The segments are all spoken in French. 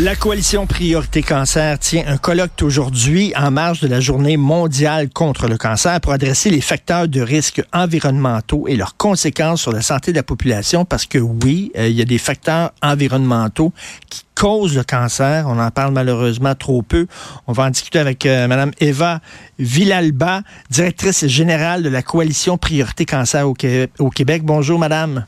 La coalition Priorité Cancer tient un colloque aujourd'hui en marge de la journée mondiale contre le cancer pour adresser les facteurs de risque environnementaux et leurs conséquences sur la santé de la population parce que oui, euh, il y a des facteurs environnementaux qui causent le cancer. On en parle malheureusement trop peu. On va en discuter avec euh, Mme Eva Villalba, directrice générale de la coalition Priorité Cancer au, au Québec. Bonjour, Madame.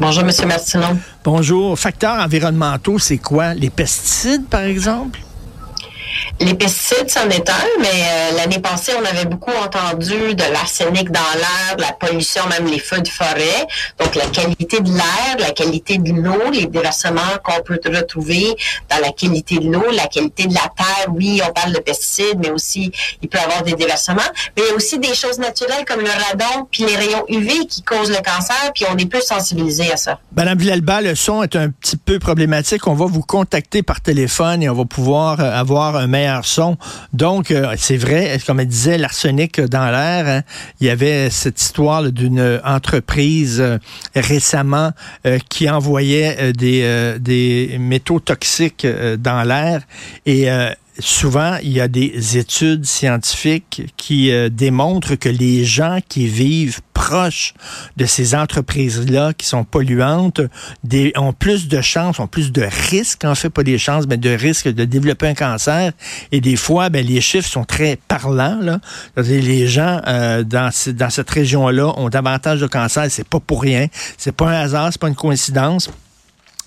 Bonjour, M. Martineau. Bonjour. Facteurs environnementaux, c'est quoi? Les pesticides, par exemple? Les pesticides, c'en est un, mais euh, l'année passée, on avait beaucoup entendu de l'arsenic dans l'air, de la pollution, même les feux de forêt. Donc, la qualité de l'air, la qualité de l'eau, les déversements qu'on peut retrouver dans la qualité de l'eau, la qualité de la terre. Oui, on parle de pesticides, mais aussi, il peut y avoir des déversements. Mais il y a aussi des choses naturelles comme le radon puis les rayons UV qui causent le cancer, puis on est plus sensibilisé à ça. Madame Villalba, le son est un petit peu problématique. On va vous contacter par téléphone et on va pouvoir euh, avoir un meilleur son. Donc, euh, c'est vrai, comme elle disait, l'arsenic dans l'air. Hein. il y avait cette histoire d'une entreprise euh, récemment euh, qui envoyait des, des métaux toxiques dans l'air et souvent, il y a des études scientifiques qui euh, démontrent que les gens qui vivent proches de ces entreprises-là qui sont polluantes ont plus de chances, ont plus de risques, en fait, pas des chances, mais de risques de développer un cancer. Et des fois, ben, les chiffres sont très parlants. Là. Les gens euh, dans, dans cette région-là ont davantage de cancer. C'est pas pour rien. C'est pas un hasard, c'est pas une coïncidence.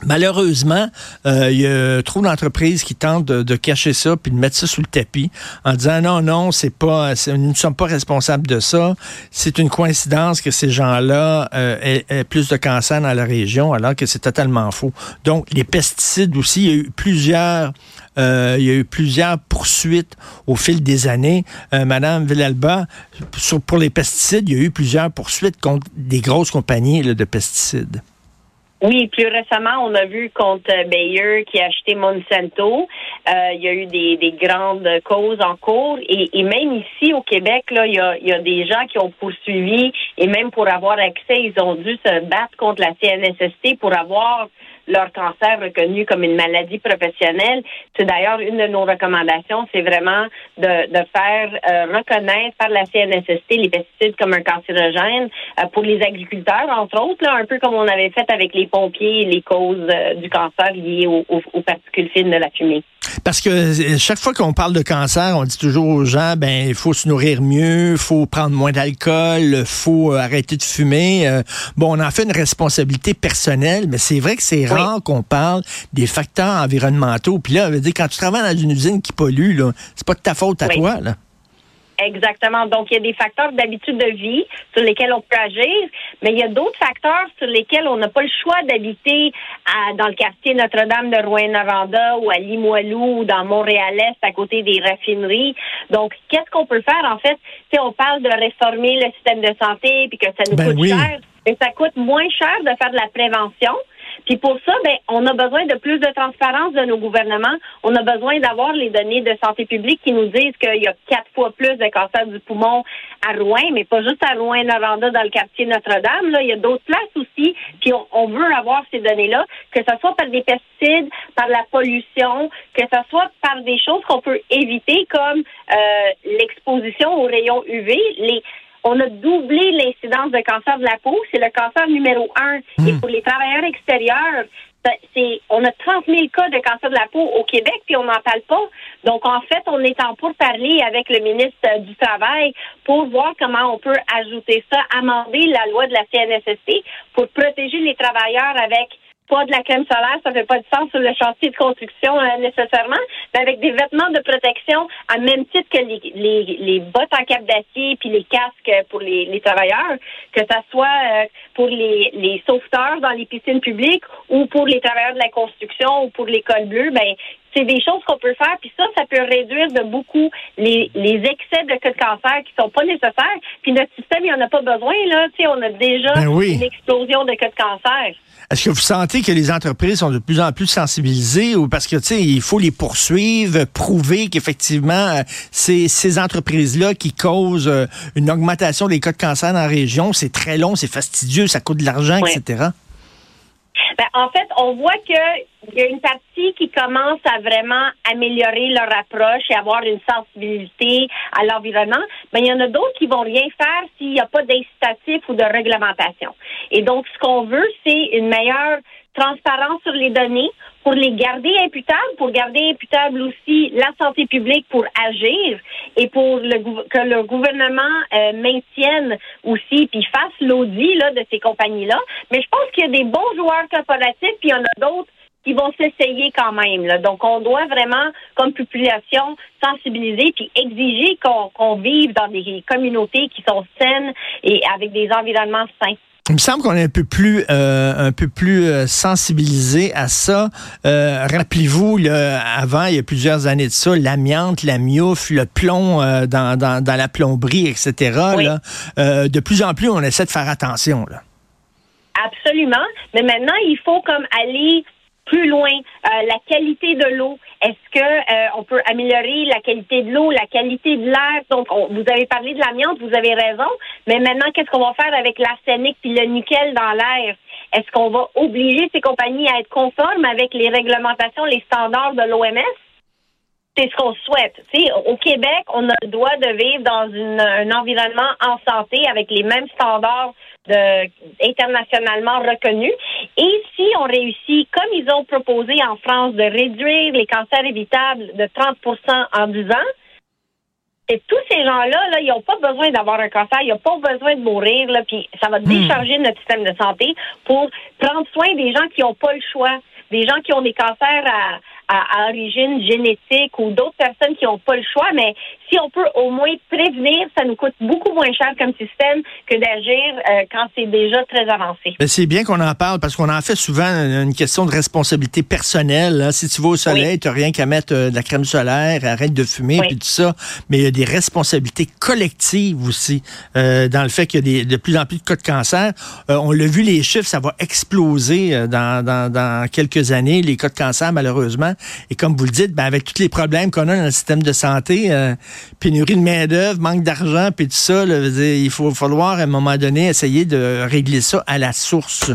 Malheureusement, euh, il y a trop d'entreprises qui tentent de, cacher ça puis de mettre ça sous le tapis en disant non, non, c'est pas, nous ne sommes pas responsables de ça. C'est une coïncidence que ces gens-là euh, aient, plus de cancer dans la région, alors que c'est totalement faux. Donc, les pesticides aussi, il y a eu plusieurs, euh, il y a eu plusieurs poursuites au fil des années. Madame Villalba, pour les pesticides, il y a eu plusieurs poursuites contre des grosses compagnies de pesticides. Oui, plus récemment, on a vu contre Bayer qui a acheté Monsanto. Euh, il y a eu des, des, grandes causes en cours. Et, et, même ici au Québec, là, il y, a, il y a des gens qui ont poursuivi et même pour avoir accès, ils ont dû se battre contre la CNSST pour avoir leur cancer reconnu comme une maladie professionnelle. C'est d'ailleurs une de nos recommandations, c'est vraiment de, de faire euh, reconnaître par la CNSST les pesticides comme un cancérogène euh, pour les agriculteurs, entre autres, là, un peu comme on avait fait avec les pompiers les causes euh, du cancer liées aux particules fines de la fumée. Parce que euh, chaque fois qu'on parle de cancer, on dit toujours aux gens, ben il faut se nourrir mieux, il faut prendre moins d'alcool, il faut euh, arrêter de fumer. Euh, bon, on en fait une responsabilité personnelle, mais c'est vrai que c'est rare qu'on parle des facteurs environnementaux. Puis là, dire, quand tu travailles dans une usine qui pollue, là, c'est pas de ta faute à toi. Là. Exactement. Donc, il y a des facteurs d'habitude de vie sur lesquels on peut agir, mais il y a d'autres facteurs sur lesquels on n'a pas le choix d'habiter dans le quartier Notre-Dame de Rouen-Noranda ou à Limoilou ou dans Montréal-Est à côté des raffineries. Donc, qu'est-ce qu'on peut faire? En fait, si on parle de réformer le système de santé puis que ça nous ben coûte cher, mais ça coûte moins cher de faire de la prévention. Puis pour ça, ben, on a besoin de plus de transparence de nos gouvernements. On a besoin d'avoir les données de santé publique qui nous disent qu'il y a quatre fois plus de cancer du poumon à Rouen, mais pas juste à Rouen-Noranda dans le quartier Notre-Dame. Là, il y a d'autres places aussi. Puis on, veut avoir ces données-là, que ce soit par des pesticides, par la pollution, que ce soit par des choses qu'on peut éviter comme euh, l'exposition aux rayons UV. Les on a doublé l'incidence de cancer de la peau. C'est le cancer numéro un. Et hmm. pour les travailleurs extérieurs, c'est, on a 30 000 cas de cancer de la peau au Québec, puis on n'en parle pas. Donc, en fait, on est en pour parler avec le ministre du Travail pour voir comment on peut ajouter ça, amender la loi de la CNSST pour protéger les travailleurs avec pas de la crème solaire, ça fait pas de sens sur le chantier de construction euh, nécessairement, mais avec des vêtements de protection à même titre que les, les, les bottes en cap d'acier puis les casques pour les, les travailleurs, que ça soit euh, pour les, les sauveteurs dans les piscines publiques ou pour les travailleurs de la construction ou pour l'école bleue, ben c'est des choses qu'on peut faire, puis ça, ça peut réduire de beaucoup les, les excès de cas de cancer qui sont pas nécessaires. Puis notre système, il en a pas besoin, là. Tu sais, on a déjà ben une explosion de cas de cancer. Est-ce que vous sentez que les entreprises sont de plus en plus sensibilisées ou parce que, tu sais, il faut les poursuivre, prouver qu'effectivement, euh, c'est ces entreprises-là qui causent euh, une augmentation des cas de cancer dans la région, c'est très long, c'est fastidieux, ça coûte de l'argent, etc. Ben, en fait, on voit qu'il y a une partie qui commence à vraiment améliorer leur approche et avoir une sensibilité à l'environnement. Mais il y en a d'autres qui vont rien faire s'il n'y a pas d'incitatif ou de réglementation. Et donc, ce qu'on veut, c'est une meilleure transparence sur les données pour les garder imputables, pour garder imputable aussi la santé publique pour agir et pour le, que le gouvernement euh, maintienne aussi puis fasse l'audit là, de ces compagnies-là. Mais je pense qu'il y a des bons joueurs corporatifs puis il y en a d'autres qui vont s'essayer quand même. Là. Donc, on doit vraiment, comme population, sensibiliser puis exiger qu'on vive dans des communautés qui sont saines et avec des environnements sains. Il me semble qu'on est un peu plus euh, un peu plus euh, sensibilisé à ça. Euh, rappelez-vous, avant, il y a plusieurs années de ça, l'amiante, la miouf, le plomb dans, dans, dans, la plomberie, etc. de plus en plus, on essaie de faire attention. Là. Absolument. Mais maintenant, il faut comme aller plus loin, euh, la qualité de l'eau. Est-ce que euh, on peut améliorer la qualité de l'eau, la qualité de l'air? Donc, vous avez parlé de l'amiante, vous avez raison. Mais maintenant, qu'est-ce qu'on va faire avec l'arsenic puis le nickel dans l'air? Est-ce qu'on va obliger ces compagnies à être conformes avec les réglementations, les standards de l'OMS c'est ce qu'on souhaite. au Québec, on a le droit de vivre dans un environnement en santé avec les mêmes standards de, internationalement reconnus. Et si on réussit, comme ils ont proposé en France, de réduire les cancers évitables de 30% en 10 ans, et tous ces gens-là, là, ils n'ont pas besoin d'avoir un cancer, ils n'ont pas besoin de mourir, là, puis ça va hmm. décharger notre système de santé pour prendre soin des gens qui n'ont pas le choix, des gens qui ont des cancers à, à, origine génétique ou d'autres personnes qui n'ont pas le choix, mais si on peut au moins prévenir, ça nous coûte beaucoup moins cher comme système que d'agir euh, quand c'est déjà très avancé. c'est bien qu'on en parle parce qu'on en fait souvent une question de responsabilité personnelle. Hein. Si tu vas au soleil, tu n'as rien qu'à mettre euh, de la crème solaire, arrête de fumer, puis tout ça. Mais il y a des responsabilités collectives aussi euh, dans le fait qu'il y a de plus en plus de cas de cancer. on l'a vu, les chiffres, ça va exploser dans, dans, dans quelques années, les cas de cancer, malheureusement. Et comme vous le dites, ben, avec tous les problèmes qu'on a dans le système de santé, euh, pénurie de main-d'œuvre, manque d'argent, puis tout ça, il faut falloir à un moment donné essayer de régler ça à la source.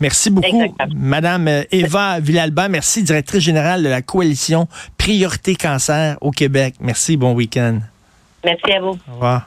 Merci beaucoup, Madame euh, Eva Villalba. Merci, directrice générale de la coalition Priorité Cancer au Québec. Merci, bon week-end. Merci à vous. Au revoir.